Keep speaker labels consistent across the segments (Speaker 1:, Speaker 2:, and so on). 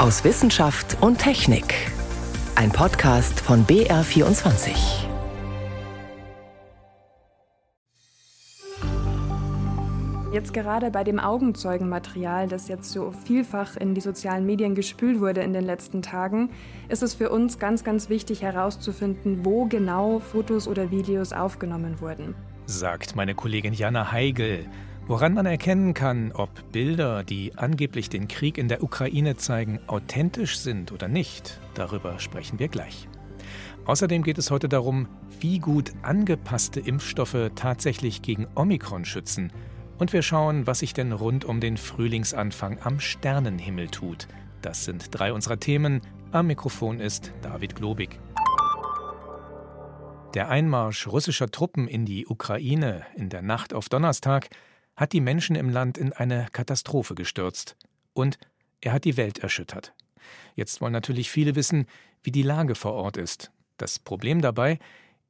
Speaker 1: aus Wissenschaft und Technik. Ein Podcast von BR24.
Speaker 2: Jetzt gerade bei dem Augenzeugenmaterial, das jetzt so vielfach in die sozialen Medien gespült wurde in den letzten Tagen, ist es für uns ganz, ganz wichtig herauszufinden, wo genau Fotos oder Videos aufgenommen wurden.
Speaker 3: Sagt meine Kollegin Jana Heigel. Woran man erkennen kann, ob Bilder, die angeblich den Krieg in der Ukraine zeigen, authentisch sind oder nicht, darüber sprechen wir gleich. Außerdem geht es heute darum, wie gut angepasste Impfstoffe tatsächlich gegen Omikron schützen. Und wir schauen, was sich denn rund um den Frühlingsanfang am Sternenhimmel tut. Das sind drei unserer Themen. Am Mikrofon ist David Globig. Der Einmarsch russischer Truppen in die Ukraine in der Nacht auf Donnerstag hat die Menschen im Land in eine Katastrophe gestürzt. Und er hat die Welt erschüttert. Jetzt wollen natürlich viele wissen, wie die Lage vor Ort ist. Das Problem dabei,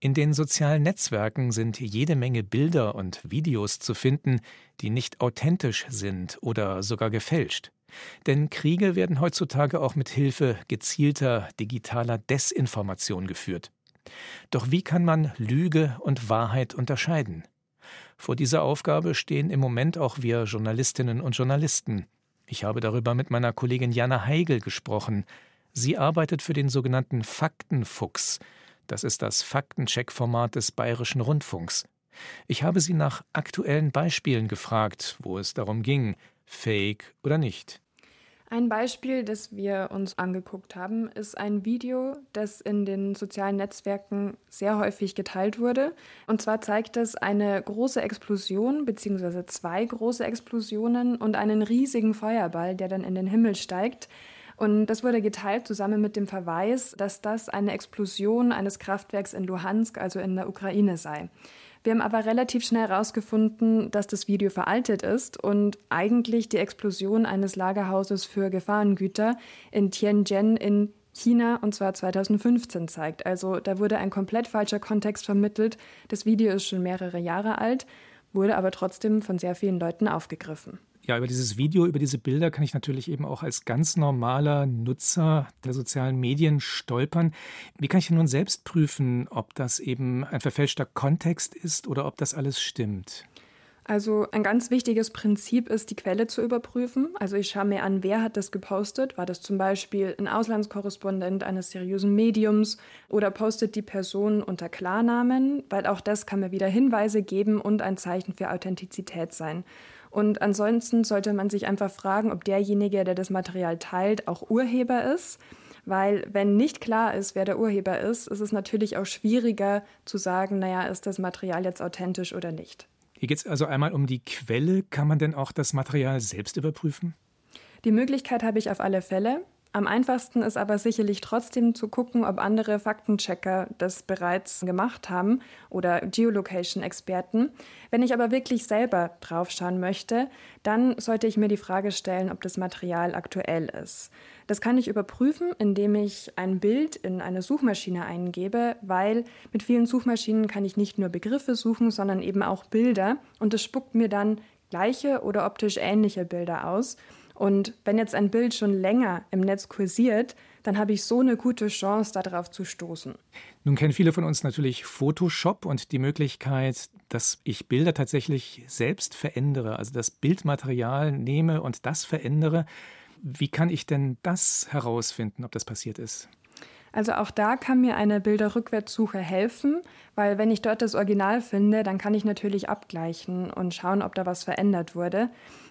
Speaker 3: in den sozialen Netzwerken sind jede Menge Bilder und Videos zu finden, die nicht authentisch sind oder sogar gefälscht. Denn Kriege werden heutzutage auch mit Hilfe gezielter digitaler Desinformation geführt. Doch wie kann man Lüge und Wahrheit unterscheiden? Vor dieser Aufgabe stehen im Moment auch wir Journalistinnen und Journalisten. Ich habe darüber mit meiner Kollegin Jana Heigel gesprochen. Sie arbeitet für den sogenannten Faktenfuchs. Das ist das Faktencheck-Format des Bayerischen Rundfunks. Ich habe sie nach aktuellen Beispielen gefragt, wo es darum ging, fake oder nicht.
Speaker 2: Ein Beispiel, das wir uns angeguckt haben, ist ein Video, das in den sozialen Netzwerken sehr häufig geteilt wurde. Und zwar zeigt es eine große Explosion bzw. zwei große Explosionen und einen riesigen Feuerball, der dann in den Himmel steigt. Und das wurde geteilt zusammen mit dem Verweis, dass das eine Explosion eines Kraftwerks in Luhansk, also in der Ukraine sei. Wir haben aber relativ schnell herausgefunden, dass das Video veraltet ist und eigentlich die Explosion eines Lagerhauses für Gefahrengüter in Tianjin in China und zwar 2015 zeigt. Also da wurde ein komplett falscher Kontext vermittelt. Das Video ist schon mehrere Jahre alt, wurde aber trotzdem von sehr vielen Leuten aufgegriffen
Speaker 3: ja, über dieses Video, über diese Bilder kann ich natürlich eben auch als ganz normaler Nutzer der sozialen Medien stolpern. Wie kann ich nun selbst prüfen, ob das eben ein verfälschter Kontext ist oder ob das alles stimmt?
Speaker 2: Also ein ganz wichtiges Prinzip ist, die Quelle zu überprüfen. Also ich schaue mir an, wer hat das gepostet. War das zum Beispiel ein Auslandskorrespondent eines seriösen Mediums oder postet die Person unter Klarnamen, weil auch das kann mir wieder Hinweise geben und ein Zeichen für Authentizität sein. Und ansonsten sollte man sich einfach fragen, ob derjenige, der das Material teilt, auch Urheber ist. Weil wenn nicht klar ist, wer der Urheber ist, ist es natürlich auch schwieriger zu sagen, naja, ist das Material jetzt authentisch oder nicht.
Speaker 3: Hier geht es also einmal um die Quelle. Kann man denn auch das Material selbst überprüfen?
Speaker 2: Die Möglichkeit habe ich auf alle Fälle. Am einfachsten ist aber sicherlich trotzdem zu gucken, ob andere Faktenchecker das bereits gemacht haben oder Geolocation-Experten. Wenn ich aber wirklich selber draufschauen möchte, dann sollte ich mir die Frage stellen, ob das Material aktuell ist. Das kann ich überprüfen, indem ich ein Bild in eine Suchmaschine eingebe, weil mit vielen Suchmaschinen kann ich nicht nur Begriffe suchen, sondern eben auch Bilder und es spuckt mir dann gleiche oder optisch ähnliche Bilder aus. Und wenn jetzt ein Bild schon länger im Netz kursiert, dann habe ich so eine gute Chance, darauf zu stoßen.
Speaker 3: Nun kennen viele von uns natürlich Photoshop und die Möglichkeit, dass ich Bilder tatsächlich selbst verändere, also das Bildmaterial nehme und das verändere. Wie kann ich denn das herausfinden, ob das passiert ist?
Speaker 2: Also auch da kann mir eine Bilderrückwärtssuche helfen, weil wenn ich dort das Original finde, dann kann ich natürlich abgleichen und schauen, ob da was verändert wurde.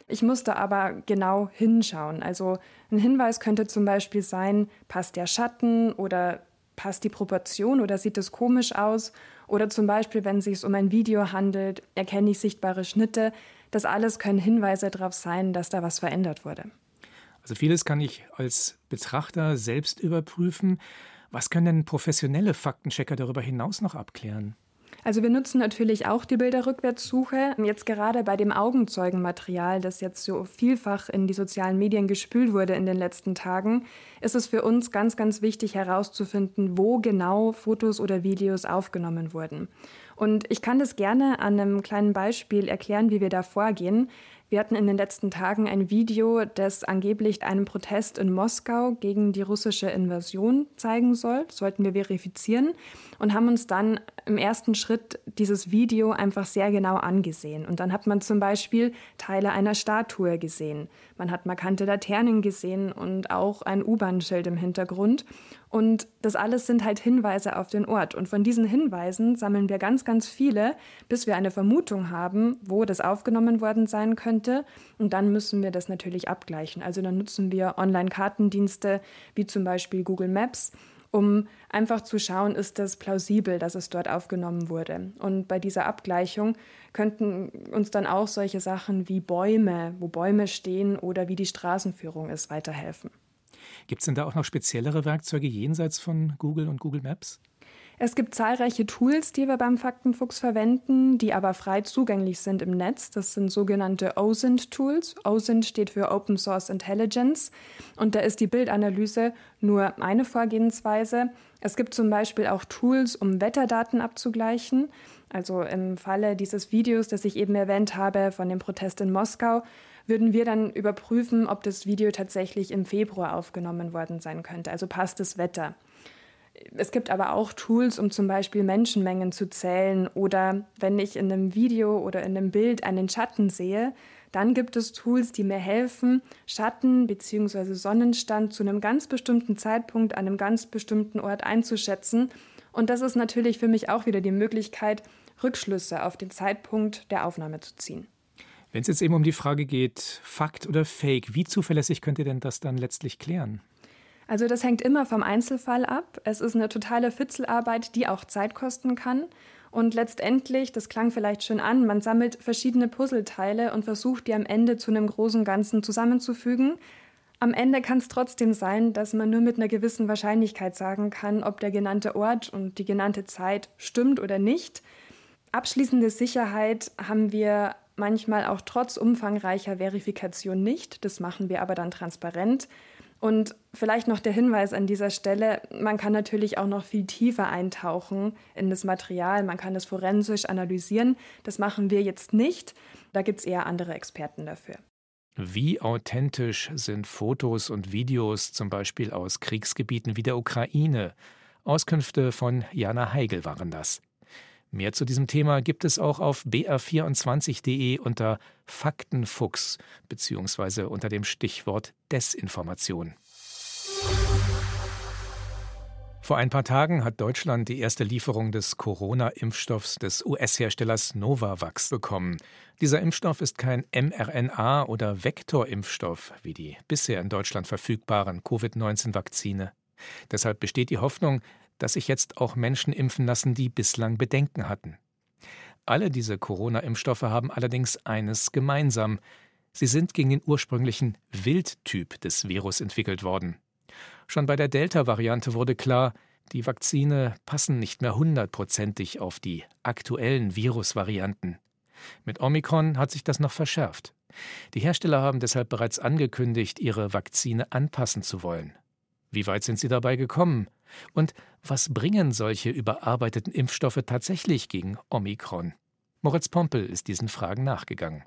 Speaker 2: Ich musste aber genau hinschauen. Also ein Hinweis könnte zum Beispiel sein, passt der Schatten oder passt die Proportion oder sieht es komisch aus? Oder zum Beispiel, wenn es sich um ein Video handelt, erkenne ich sichtbare Schnitte. Das alles können Hinweise darauf sein, dass da was verändert wurde.
Speaker 3: Also vieles kann ich als Betrachter selbst überprüfen. Was können denn professionelle Faktenchecker darüber hinaus noch abklären?
Speaker 2: Also wir nutzen natürlich auch die Bilderrückwärtssuche. Jetzt gerade bei dem Augenzeugenmaterial, das jetzt so vielfach in die sozialen Medien gespült wurde in den letzten Tagen, ist es für uns ganz, ganz wichtig herauszufinden, wo genau Fotos oder Videos aufgenommen wurden. Und ich kann das gerne an einem kleinen Beispiel erklären, wie wir da vorgehen. Wir hatten in den letzten Tagen ein Video, das angeblich einen Protest in Moskau gegen die russische Invasion zeigen soll. Das sollten wir verifizieren und haben uns dann im ersten Schritt dieses Video einfach sehr genau angesehen. Und dann hat man zum Beispiel Teile einer Statue gesehen. Man hat markante Laternen gesehen und auch ein U-Bahn-Schild im Hintergrund. Und das alles sind halt Hinweise auf den Ort. Und von diesen Hinweisen sammeln wir ganz, ganz viele, bis wir eine Vermutung haben, wo das aufgenommen worden sein könnte. Und dann müssen wir das natürlich abgleichen. Also dann nutzen wir Online-Kartendienste wie zum Beispiel Google Maps um einfach zu schauen, ist das plausibel, dass es dort aufgenommen wurde. Und bei dieser Abgleichung könnten uns dann auch solche Sachen wie Bäume, wo Bäume stehen oder wie die Straßenführung ist, weiterhelfen.
Speaker 3: Gibt es denn da auch noch speziellere Werkzeuge jenseits von Google und Google Maps?
Speaker 2: Es gibt zahlreiche Tools, die wir beim Faktenfuchs verwenden, die aber frei zugänglich sind im Netz. Das sind sogenannte OSINT-Tools. OSINT steht für Open Source Intelligence und da ist die Bildanalyse nur eine Vorgehensweise. Es gibt zum Beispiel auch Tools, um Wetterdaten abzugleichen. Also im Falle dieses Videos, das ich eben erwähnt habe, von dem Protest in Moskau, würden wir dann überprüfen, ob das Video tatsächlich im Februar aufgenommen worden sein könnte. Also passt das Wetter. Es gibt aber auch Tools, um zum Beispiel Menschenmengen zu zählen oder wenn ich in einem Video oder in einem Bild einen Schatten sehe, dann gibt es Tools, die mir helfen, Schatten bzw. Sonnenstand zu einem ganz bestimmten Zeitpunkt an einem ganz bestimmten Ort einzuschätzen. Und das ist natürlich für mich auch wieder die Möglichkeit, Rückschlüsse auf den Zeitpunkt der Aufnahme zu ziehen.
Speaker 3: Wenn es jetzt eben um die Frage geht, Fakt oder Fake, wie zuverlässig könnt ihr denn das dann letztlich klären?
Speaker 2: Also das hängt immer vom Einzelfall ab. Es ist eine totale Fitzelarbeit, die auch Zeit kosten kann. Und letztendlich, das klang vielleicht schön an, man sammelt verschiedene Puzzleteile und versucht die am Ende zu einem großen Ganzen zusammenzufügen. Am Ende kann es trotzdem sein, dass man nur mit einer gewissen Wahrscheinlichkeit sagen kann, ob der genannte Ort und die genannte Zeit stimmt oder nicht. Abschließende Sicherheit haben wir manchmal auch trotz umfangreicher Verifikation nicht. Das machen wir aber dann transparent. Und vielleicht noch der Hinweis an dieser Stelle, man kann natürlich auch noch viel tiefer eintauchen in das Material, man kann es forensisch analysieren. Das machen wir jetzt nicht, da gibt es eher andere Experten dafür.
Speaker 3: Wie authentisch sind Fotos und Videos zum Beispiel aus Kriegsgebieten wie der Ukraine? Auskünfte von Jana Heigel waren das. Mehr zu diesem Thema gibt es auch auf br24.de unter Faktenfuchs bzw. unter dem Stichwort Desinformation. Vor ein paar Tagen hat Deutschland die erste Lieferung des Corona-Impfstoffs des US-Herstellers Novavax bekommen. Dieser Impfstoff ist kein mRNA- oder Vektorimpfstoff wie die bisher in Deutschland verfügbaren Covid-19-Vakzine. Deshalb besteht die Hoffnung, dass sich jetzt auch Menschen impfen lassen, die bislang Bedenken hatten. Alle diese Corona-Impfstoffe haben allerdings eines gemeinsam. Sie sind gegen den ursprünglichen Wildtyp des Virus entwickelt worden. Schon bei der Delta-Variante wurde klar, die Vakzine passen nicht mehr hundertprozentig auf die aktuellen Virusvarianten. Mit Omikron hat sich das noch verschärft. Die Hersteller haben deshalb bereits angekündigt, ihre Vakzine anpassen zu wollen. Wie weit sind sie dabei gekommen? Und was bringen solche überarbeiteten Impfstoffe tatsächlich gegen Omikron? Moritz Pompel ist diesen Fragen nachgegangen.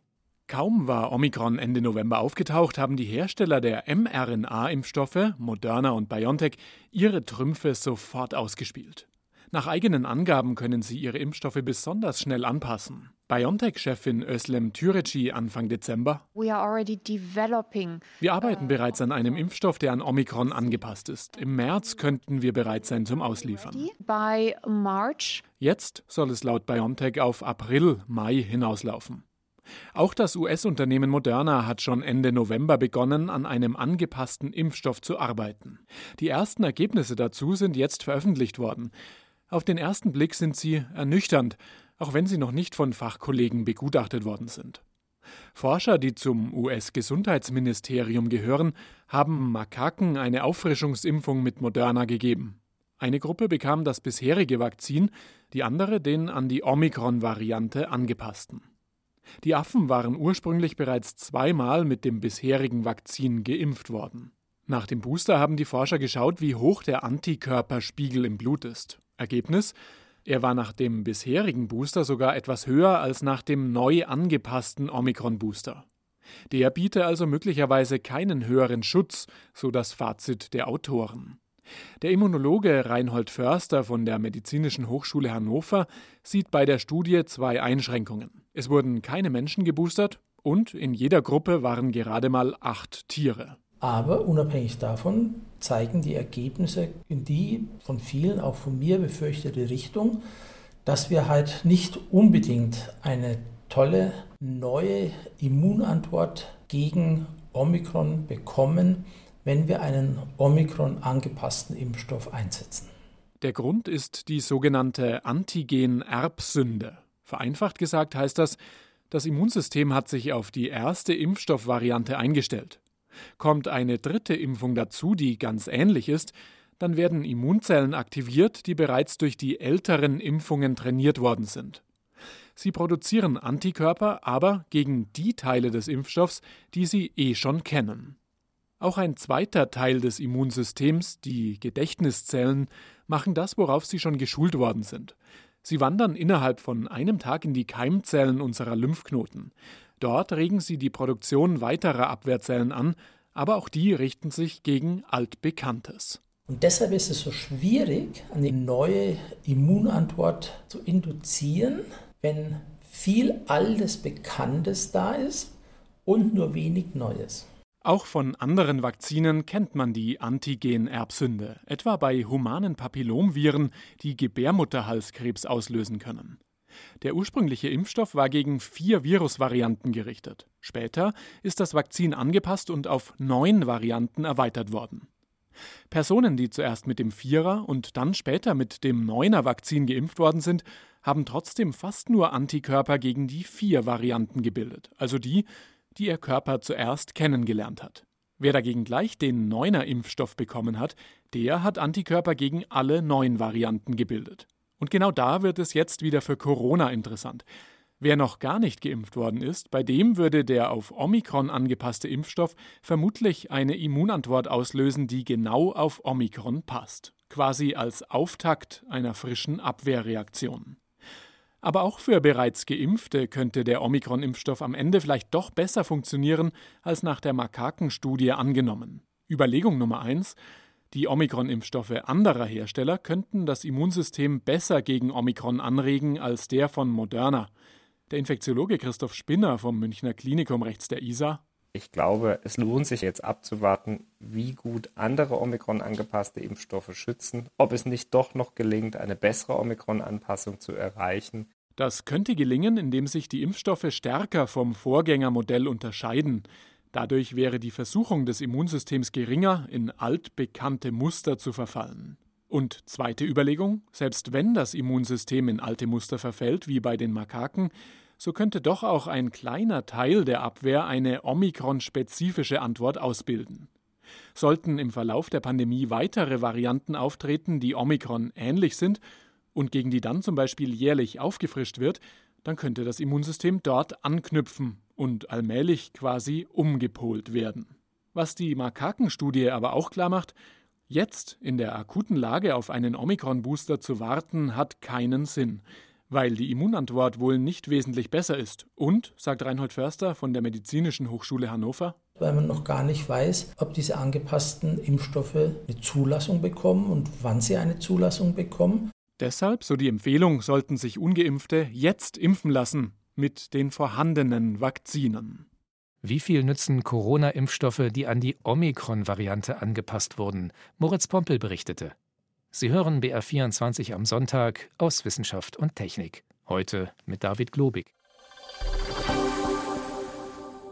Speaker 4: Kaum war Omikron Ende November aufgetaucht, haben die Hersteller der mRNA-Impfstoffe, Moderna und BioNTech, ihre Trümpfe sofort ausgespielt. Nach eigenen Angaben können sie ihre Impfstoffe besonders schnell anpassen. BioNTech-Chefin Özlem Türeci Anfang Dezember. Wir arbeiten bereits an einem Impfstoff, der an Omikron angepasst ist. Im März könnten wir bereit sein zum Ausliefern. Jetzt soll es laut BioNTech auf April, Mai hinauslaufen. Auch das US-Unternehmen Moderna hat schon Ende November begonnen, an einem angepassten Impfstoff zu arbeiten. Die ersten Ergebnisse dazu sind jetzt veröffentlicht worden. Auf den ersten Blick sind sie ernüchternd, auch wenn sie noch nicht von Fachkollegen begutachtet worden sind. Forscher, die zum US-Gesundheitsministerium gehören, haben Makaken eine Auffrischungsimpfung mit Moderna gegeben. Eine Gruppe bekam das bisherige Vakzin, die andere den an die Omikron-Variante angepassten. Die Affen waren ursprünglich bereits zweimal mit dem bisherigen Vakzin geimpft worden. Nach dem Booster haben die Forscher geschaut, wie hoch der Antikörperspiegel im Blut ist. Ergebnis? Er war nach dem bisherigen Booster sogar etwas höher als nach dem neu angepassten Omikron-Booster. Der biete also möglicherweise keinen höheren Schutz, so das Fazit der Autoren. Der Immunologe Reinhold Förster von der Medizinischen Hochschule Hannover sieht bei der Studie zwei Einschränkungen. Es wurden keine Menschen geboostert und in jeder Gruppe waren gerade mal acht Tiere.
Speaker 5: Aber unabhängig davon zeigen die Ergebnisse in die von vielen, auch von mir befürchtete Richtung, dass wir halt nicht unbedingt eine tolle neue Immunantwort gegen Omikron bekommen, wenn wir einen Omikron angepassten Impfstoff einsetzen.
Speaker 4: Der Grund ist die sogenannte Antigen-Erbsünde. Vereinfacht gesagt heißt das, das Immunsystem hat sich auf die erste Impfstoffvariante eingestellt. Kommt eine dritte Impfung dazu, die ganz ähnlich ist, dann werden Immunzellen aktiviert, die bereits durch die älteren Impfungen trainiert worden sind. Sie produzieren Antikörper, aber gegen die Teile des Impfstoffs, die sie eh schon kennen. Auch ein zweiter Teil des Immunsystems, die Gedächtniszellen, machen das, worauf sie schon geschult worden sind. Sie wandern innerhalb von einem Tag in die Keimzellen unserer Lymphknoten. Dort regen sie die Produktion weiterer Abwehrzellen an, aber auch die richten sich gegen Altbekanntes.
Speaker 5: Und deshalb ist es so schwierig, eine neue Immunantwort zu induzieren, wenn viel altes Bekanntes da ist und nur wenig Neues.
Speaker 4: Auch von anderen Vakzinen kennt man die Antigen-Erbsünde, etwa bei humanen Papillomviren, die Gebärmutterhalskrebs auslösen können. Der ursprüngliche Impfstoff war gegen vier Virusvarianten gerichtet. Später ist das Vakzin angepasst und auf neun Varianten erweitert worden. Personen, die zuerst mit dem Vierer und dann später mit dem Neuner Vakzin geimpft worden sind, haben trotzdem fast nur Antikörper gegen die vier Varianten gebildet, also die, die ihr Körper zuerst kennengelernt hat. Wer dagegen gleich den Neuner Impfstoff bekommen hat, der hat Antikörper gegen alle neun Varianten gebildet. Und genau da wird es jetzt wieder für Corona interessant. Wer noch gar nicht geimpft worden ist, bei dem würde der auf Omikron angepasste Impfstoff vermutlich eine Immunantwort auslösen, die genau auf Omikron passt, quasi als Auftakt einer frischen Abwehrreaktion. Aber auch für bereits Geimpfte könnte der Omikron-Impfstoff am Ende vielleicht doch besser funktionieren als nach der Makakenstudie angenommen. Überlegung Nummer eins: Die Omikron-Impfstoffe anderer Hersteller könnten das Immunsystem besser gegen Omikron anregen als der von Moderna. Der Infektiologe Christoph Spinner vom Münchner Klinikum rechts der ISA.
Speaker 6: Ich glaube, es lohnt sich jetzt abzuwarten, wie gut andere Omikron angepasste Impfstoffe schützen, ob es nicht doch noch gelingt, eine bessere Omikron-Anpassung zu erreichen.
Speaker 4: Das könnte gelingen, indem sich die Impfstoffe stärker vom Vorgängermodell unterscheiden. Dadurch wäre die Versuchung des Immunsystems geringer, in altbekannte Muster zu verfallen. Und zweite Überlegung, selbst wenn das Immunsystem in alte Muster verfällt, wie bei den Makaken, so könnte doch auch ein kleiner Teil der Abwehr eine Omikron-spezifische Antwort ausbilden. Sollten im Verlauf der Pandemie weitere Varianten auftreten, die Omikron ähnlich sind und gegen die dann zum Beispiel jährlich aufgefrischt wird, dann könnte das Immunsystem dort anknüpfen und allmählich quasi umgepolt werden. Was die Makakenstudie aber auch klar macht, Jetzt in der akuten Lage auf einen Omikron-Booster zu warten, hat keinen Sinn, weil die Immunantwort wohl nicht wesentlich besser ist. Und, sagt Reinhold Förster von der Medizinischen Hochschule Hannover,
Speaker 5: weil man noch gar nicht weiß, ob diese angepassten Impfstoffe eine Zulassung bekommen und wann sie eine Zulassung bekommen.
Speaker 4: Deshalb, so die Empfehlung, sollten sich ungeimpfte jetzt impfen lassen mit den vorhandenen Vakzinen.
Speaker 3: Wie viel nützen Corona-Impfstoffe, die an die Omikron-Variante angepasst wurden? Moritz Pompel berichtete. Sie hören BR24 am Sonntag aus Wissenschaft und Technik. Heute mit David Globig.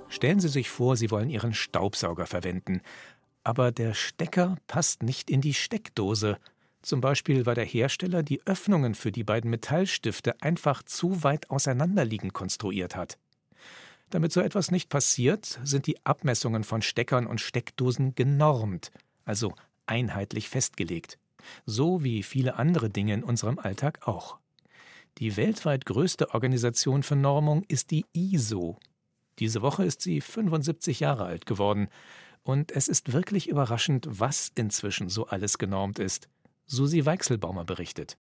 Speaker 3: Stellen Sie sich vor, Sie wollen Ihren Staubsauger verwenden. Aber der Stecker passt nicht in die Steckdose. Zum Beispiel, weil der Hersteller die Öffnungen für die beiden Metallstifte einfach zu weit auseinanderliegend konstruiert hat. Damit so etwas nicht passiert, sind die Abmessungen von Steckern und Steckdosen genormt, also einheitlich festgelegt, so wie viele andere Dinge in unserem Alltag auch. Die weltweit größte Organisation für Normung ist die ISO. Diese Woche ist sie 75 Jahre alt geworden, und es ist wirklich überraschend, was inzwischen so alles genormt ist. Susi Weichselbaumer berichtet.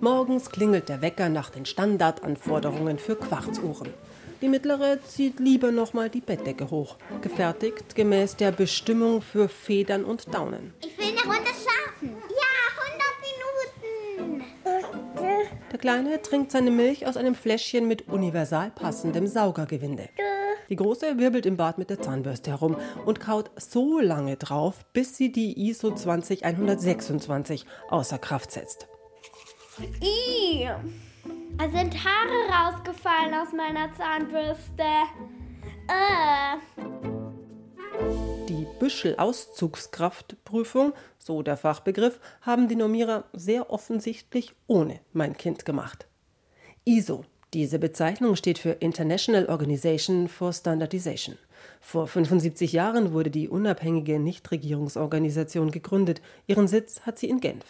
Speaker 7: Morgens klingelt der Wecker nach den Standardanforderungen für Quarzuhren. Die mittlere zieht lieber nochmal die Bettdecke hoch, gefertigt gemäß der Bestimmung für Federn und Daunen.
Speaker 8: Ich will eine Runde
Speaker 7: Der Kleine trinkt seine Milch aus einem Fläschchen mit universal passendem Saugergewinde. Die Große wirbelt im Bad mit der Zahnbürste herum und kaut so lange drauf, bis sie die ISO 20126 außer Kraft setzt.
Speaker 8: Ih, da sind Haare rausgefallen aus meiner Zahnbürste. Äh.
Speaker 7: Die Büschel-Auszugskraftprüfung, so der Fachbegriff, haben die Normierer sehr offensichtlich ohne mein Kind gemacht. ISO, diese Bezeichnung steht für International Organization for Standardization. Vor 75 Jahren wurde die unabhängige Nichtregierungsorganisation gegründet. Ihren Sitz hat sie in Genf.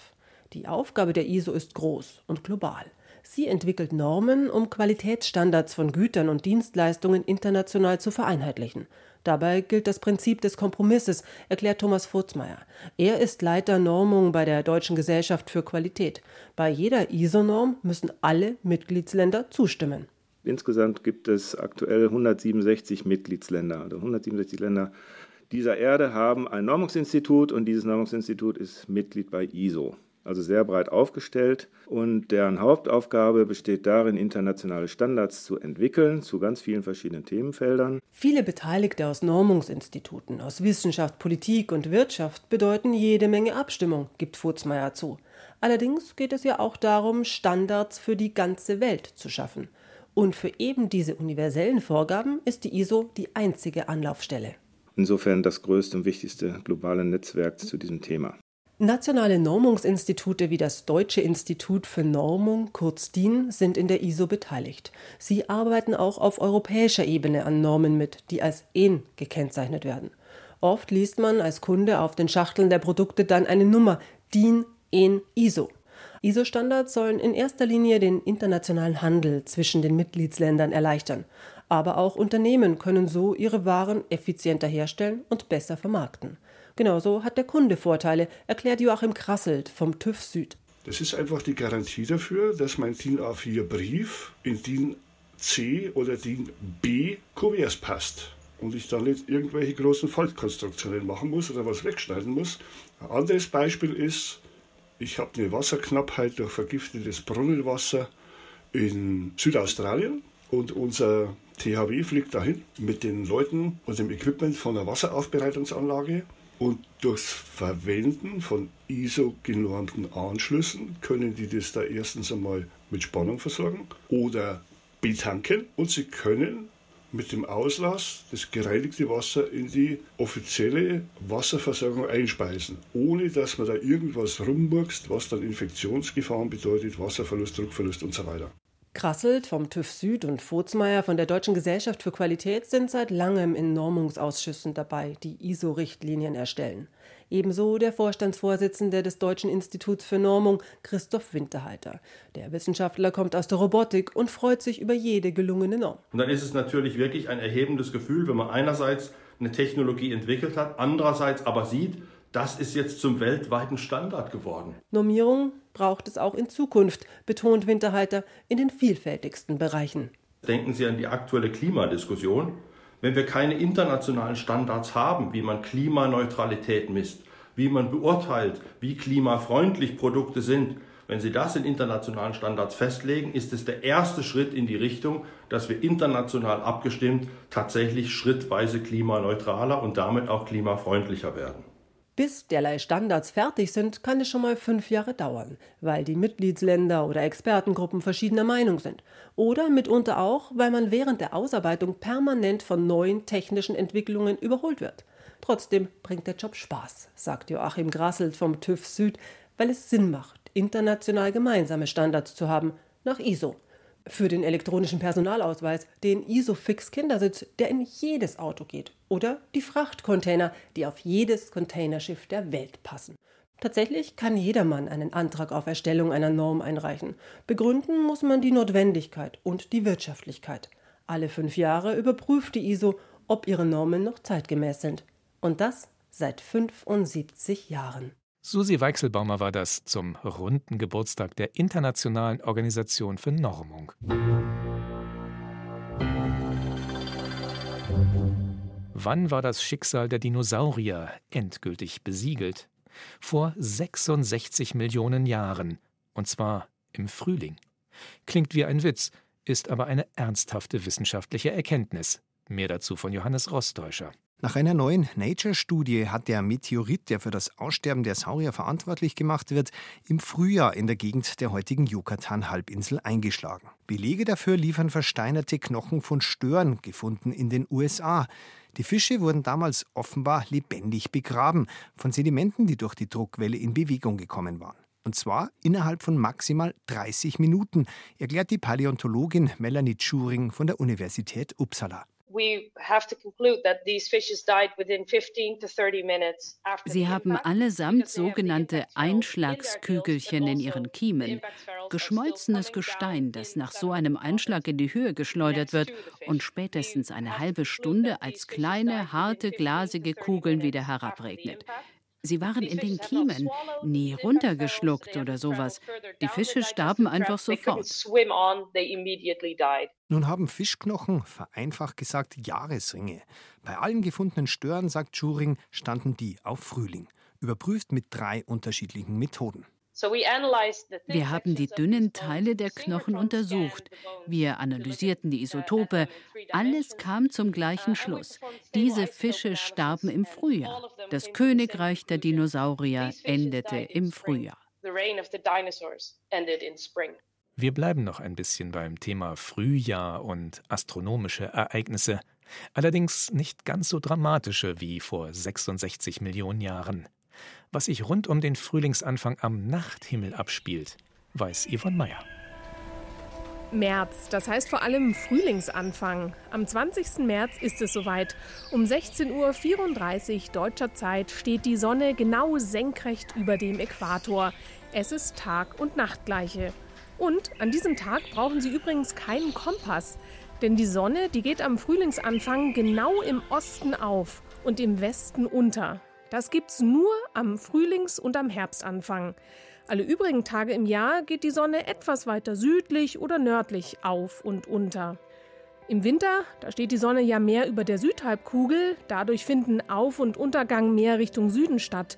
Speaker 7: Die Aufgabe der ISO ist groß und global. Sie entwickelt Normen, um Qualitätsstandards von Gütern und Dienstleistungen international zu vereinheitlichen. Dabei gilt das Prinzip des Kompromisses, erklärt Thomas Furzmeier. Er ist Leiter Normung bei der Deutschen Gesellschaft für Qualität. Bei jeder ISO-Norm müssen alle Mitgliedsländer zustimmen.
Speaker 9: Insgesamt gibt es aktuell 167 Mitgliedsländer. Also 167 Länder dieser Erde haben ein Normungsinstitut und dieses Normungsinstitut ist Mitglied bei ISO also sehr breit aufgestellt und deren Hauptaufgabe besteht darin, internationale Standards zu entwickeln zu ganz vielen verschiedenen Themenfeldern.
Speaker 7: Viele Beteiligte aus Normungsinstituten, aus Wissenschaft, Politik und Wirtschaft bedeuten jede Menge Abstimmung, gibt Furzmeier zu. Allerdings geht es ja auch darum, Standards für die ganze Welt zu schaffen. Und für eben diese universellen Vorgaben ist die ISO die einzige Anlaufstelle.
Speaker 9: Insofern das größte und wichtigste globale Netzwerk zu diesem Thema.
Speaker 7: Nationale Normungsinstitute wie das Deutsche Institut für Normung, kurz DIN, sind in der ISO beteiligt. Sie arbeiten auch auf europäischer Ebene an Normen mit, die als EN gekennzeichnet werden. Oft liest man als Kunde auf den Schachteln der Produkte dann eine Nummer DIN EN ISO. ISO-Standards sollen in erster Linie den internationalen Handel zwischen den Mitgliedsländern erleichtern. Aber auch Unternehmen können so ihre Waren effizienter herstellen und besser vermarkten. Genauso hat der Kunde Vorteile, erklärt Joachim Krasselt vom TÜV Süd.
Speaker 10: Das ist einfach die Garantie dafür, dass mein DIN A4 Brief in DIN C oder DIN B Kuverts passt und ich dann nicht irgendwelche großen Faltkonstruktionen machen muss oder was wegschneiden muss. Ein anderes Beispiel ist, ich habe eine Wasserknappheit durch vergiftetes Brunnenwasser in Südaustralien und unser THW fliegt dahin mit den Leuten und dem Equipment von der Wasseraufbereitungsanlage und durchs Verwenden von ISO-genormten Anschlüssen können die das da erstens einmal mit Spannung versorgen oder betanken und sie können mit dem Auslass das gereinigte Wasser in die offizielle Wasserversorgung einspeisen, ohne dass man da irgendwas rummurkst, was dann Infektionsgefahren bedeutet, Wasserverlust, Druckverlust und so weiter.
Speaker 7: Krasselt vom TÜV Süd und Furzmeier von der Deutschen Gesellschaft für Qualität sind seit langem in Normungsausschüssen dabei, die ISO-Richtlinien erstellen. Ebenso der Vorstandsvorsitzende des Deutschen Instituts für Normung, Christoph Winterhalter. Der Wissenschaftler kommt aus der Robotik und freut sich über jede gelungene Norm.
Speaker 11: Und dann ist es natürlich wirklich ein erhebendes Gefühl, wenn man einerseits eine Technologie entwickelt hat, andererseits aber sieht, das ist jetzt zum weltweiten Standard geworden.
Speaker 7: Normierung braucht es auch in Zukunft, betont Winterhalter in den vielfältigsten Bereichen.
Speaker 11: Denken Sie an die aktuelle Klimadiskussion. Wenn wir keine internationalen Standards haben, wie man Klimaneutralität misst, wie man beurteilt, wie klimafreundlich Produkte sind, wenn Sie das in internationalen Standards festlegen, ist es der erste Schritt in die Richtung, dass wir international abgestimmt tatsächlich schrittweise klimaneutraler und damit auch klimafreundlicher werden.
Speaker 7: Bis derlei Standards fertig sind, kann es schon mal fünf Jahre dauern, weil die Mitgliedsländer oder Expertengruppen verschiedener Meinung sind. Oder mitunter auch, weil man während der Ausarbeitung permanent von neuen technischen Entwicklungen überholt wird. Trotzdem bringt der Job Spaß, sagt Joachim Grasselt vom TÜV Süd, weil es Sinn macht, international gemeinsame Standards zu haben, nach ISO für den elektronischen Personalausweis, den Isofix Kindersitz, der in jedes Auto geht, oder die Frachtcontainer, die auf jedes Containerschiff der Welt passen. Tatsächlich kann jedermann einen Antrag auf Erstellung einer Norm einreichen. Begründen muss man die Notwendigkeit und die Wirtschaftlichkeit. Alle fünf Jahre überprüft die ISO, ob ihre Normen noch zeitgemäß sind. Und das seit 75 Jahren.
Speaker 3: Susi Weichselbaumer war das zum runden Geburtstag der Internationalen Organisation für Normung. Wann war das Schicksal der Dinosaurier endgültig besiegelt? Vor 66 Millionen Jahren, und zwar im Frühling. Klingt wie ein Witz, ist aber eine ernsthafte wissenschaftliche Erkenntnis. Mehr dazu von Johannes Rostäuscher.
Speaker 12: Nach einer neuen Nature-Studie hat der Meteorit, der für das Aussterben der Saurier verantwortlich gemacht wird, im Frühjahr in der Gegend der heutigen Yucatan-Halbinsel eingeschlagen. Belege dafür liefern versteinerte Knochen von Stören, gefunden in den USA. Die Fische wurden damals offenbar lebendig begraben, von Sedimenten, die durch die Druckwelle in Bewegung gekommen waren. Und zwar innerhalb von maximal 30 Minuten, erklärt die Paläontologin Melanie Tschuring von der Universität Uppsala.
Speaker 13: Sie haben allesamt sogenannte Einschlagskügelchen in ihren Kiemen, geschmolzenes Gestein, das nach so einem Einschlag in die Höhe geschleudert wird und spätestens eine halbe Stunde als kleine, harte, glasige Kugeln wieder herabregnet. Sie waren in den Kiemen, nie runtergeschluckt oder sowas. Die Fische starben einfach sofort.
Speaker 12: Nun haben Fischknochen, vereinfacht gesagt, Jahresringe. Bei allen gefundenen Stören, sagt Schuring, standen die auf Frühling. Überprüft mit drei unterschiedlichen Methoden.
Speaker 13: Wir haben die dünnen Teile der Knochen untersucht. Wir analysierten die Isotope. Alles kam zum gleichen Schluss. Diese Fische starben im Frühjahr. Das Königreich der Dinosaurier endete im Frühjahr.
Speaker 3: Wir bleiben noch ein bisschen beim Thema Frühjahr und astronomische Ereignisse. Allerdings nicht ganz so dramatische wie vor 66 Millionen Jahren. Was sich rund um den Frühlingsanfang am Nachthimmel abspielt, weiß Yvonne Meyer.
Speaker 14: März, das heißt vor allem Frühlingsanfang. Am 20. März ist es soweit. Um 16.34 Uhr deutscher Zeit steht die Sonne genau senkrecht über dem Äquator. Es ist Tag- und Nachtgleiche. Und an diesem Tag brauchen Sie übrigens keinen Kompass. Denn die Sonne, die geht am Frühlingsanfang genau im Osten auf und im Westen unter. Das gibt's nur am Frühlings- und am Herbstanfang. Alle übrigen Tage im Jahr geht die Sonne etwas weiter südlich oder nördlich auf und unter. Im Winter, da steht die Sonne ja mehr über der Südhalbkugel, dadurch finden Auf- und Untergang mehr Richtung Süden statt.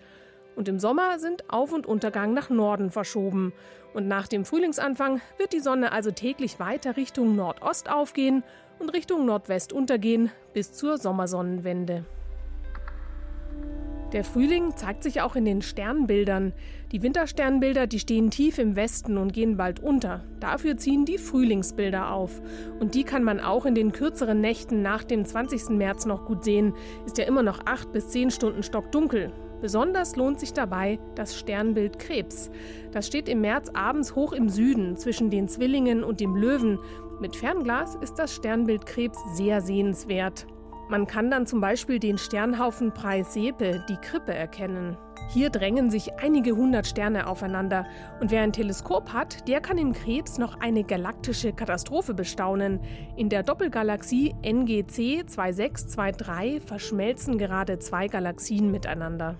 Speaker 14: Und im Sommer sind Auf- und Untergang nach Norden verschoben. Und nach dem Frühlingsanfang wird die Sonne also täglich weiter Richtung Nordost aufgehen und Richtung Nordwest untergehen bis zur Sommersonnenwende. Der Frühling zeigt sich auch in den Sternbildern. Die Wintersternbilder, die stehen tief im Westen und gehen bald unter. Dafür ziehen die Frühlingsbilder auf. Und die kann man auch in den kürzeren Nächten nach dem 20. März noch gut sehen. Ist ja immer noch acht bis zehn Stunden stockdunkel. Besonders lohnt sich dabei das Sternbild Krebs. Das steht im März abends hoch im Süden zwischen den Zwillingen und dem Löwen. Mit Fernglas ist das Sternbild Krebs sehr sehenswert. Man kann dann zum Beispiel den Sternhaufen Preis-Sepe, die Krippe, erkennen. Hier drängen sich einige hundert Sterne aufeinander und wer ein Teleskop hat, der kann im Krebs noch eine galaktische Katastrophe bestaunen. In der Doppelgalaxie NGC 2623 verschmelzen gerade zwei Galaxien miteinander.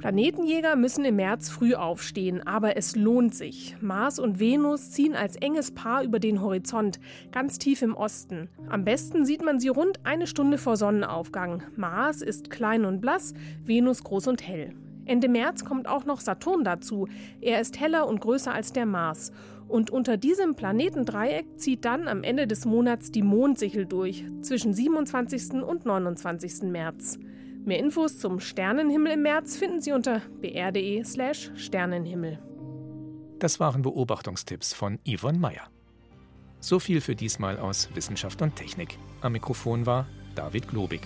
Speaker 14: Planetenjäger müssen im März früh aufstehen, aber es lohnt sich. Mars und Venus ziehen als enges Paar über den Horizont, ganz tief im Osten. Am besten sieht man sie rund eine Stunde vor Sonnenaufgang. Mars ist klein und blass, Venus groß und hell. Ende März kommt auch noch Saturn dazu. Er ist heller und größer als der Mars. Und unter diesem Planetendreieck zieht dann am Ende des Monats die Mondsichel durch, zwischen 27. und 29. März. Mehr Infos zum Sternenhimmel im März finden Sie unter br.de/slash Sternenhimmel.
Speaker 3: Das waren Beobachtungstipps von Yvonne Meyer. So viel für diesmal aus Wissenschaft und Technik. Am Mikrofon war David Globig.